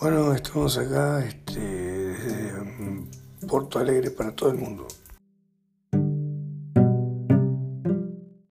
Bueno, estamos acá este, desde eh, Porto Alegre para todo el mundo.